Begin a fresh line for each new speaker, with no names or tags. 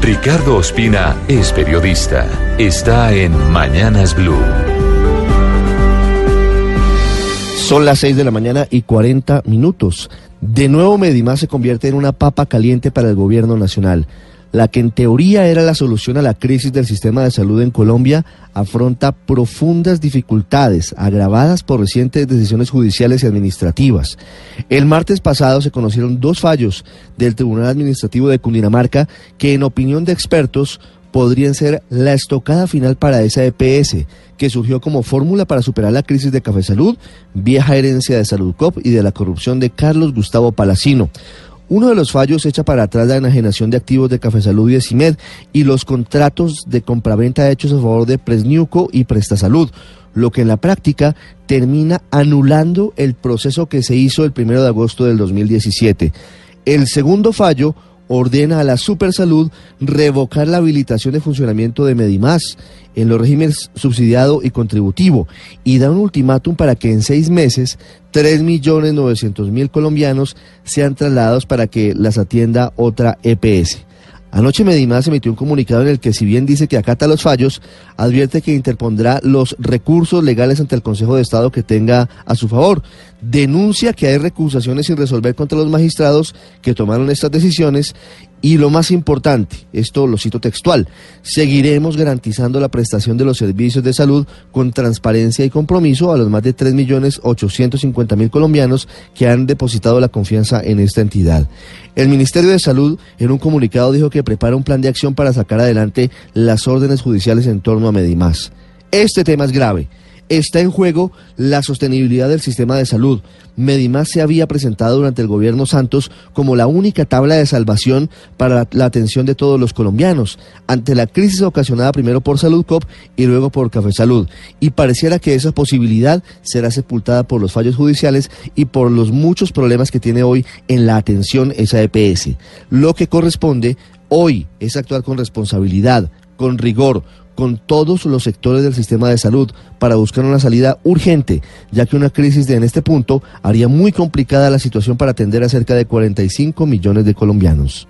Ricardo Ospina es periodista. Está en Mañanas Blue.
Son las 6 de la mañana y 40 minutos. De nuevo Medimás se convierte en una papa caliente para el gobierno nacional. La que en teoría era la solución a la crisis del sistema de salud en Colombia afronta profundas dificultades agravadas por recientes decisiones judiciales y administrativas. El martes pasado se conocieron dos fallos del Tribunal Administrativo de Cundinamarca que en opinión de expertos podrían ser la estocada final para esa EPS, que surgió como fórmula para superar la crisis de Café Salud, vieja herencia de Salud Cop y de la corrupción de Carlos Gustavo Palacino. Uno de los fallos echa para atrás la enajenación de activos de Café Salud y de CIMED y los contratos de compraventa hechos a favor de Presniuco y Prestasalud, lo que en la práctica termina anulando el proceso que se hizo el primero de agosto del 2017. El segundo fallo ordena a la Supersalud revocar la habilitación de funcionamiento de Medimás en los regímenes subsidiado y contributivo y da un ultimátum para que en seis meses 3.900.000 colombianos sean trasladados para que las atienda otra EPS. Anoche Medimás emitió un comunicado en el que, si bien dice que acata los fallos, advierte que interpondrá los recursos legales ante el Consejo de Estado que tenga a su favor. Denuncia que hay recusaciones sin resolver contra los magistrados que tomaron estas decisiones y lo más importante, esto lo cito textual, seguiremos garantizando la prestación de los servicios de salud con transparencia y compromiso a los más de 3.850.000 colombianos que han depositado la confianza en esta entidad. El Ministerio de Salud en un comunicado dijo que prepara un plan de acción para sacar adelante las órdenes judiciales en torno a Medimás. Este tema es grave está en juego la sostenibilidad del sistema de salud. Medimás se había presentado durante el gobierno Santos como la única tabla de salvación para la atención de todos los colombianos, ante la crisis ocasionada primero por Salud Cop y luego por Café Salud. Y pareciera que esa posibilidad será sepultada por los fallos judiciales y por los muchos problemas que tiene hoy en la atención esa EPS. Lo que corresponde hoy es actuar con responsabilidad, con rigor, con todos los sectores del sistema de salud para buscar una salida urgente, ya que una crisis de en este punto haría muy complicada la situación para atender a cerca de 45 millones de colombianos.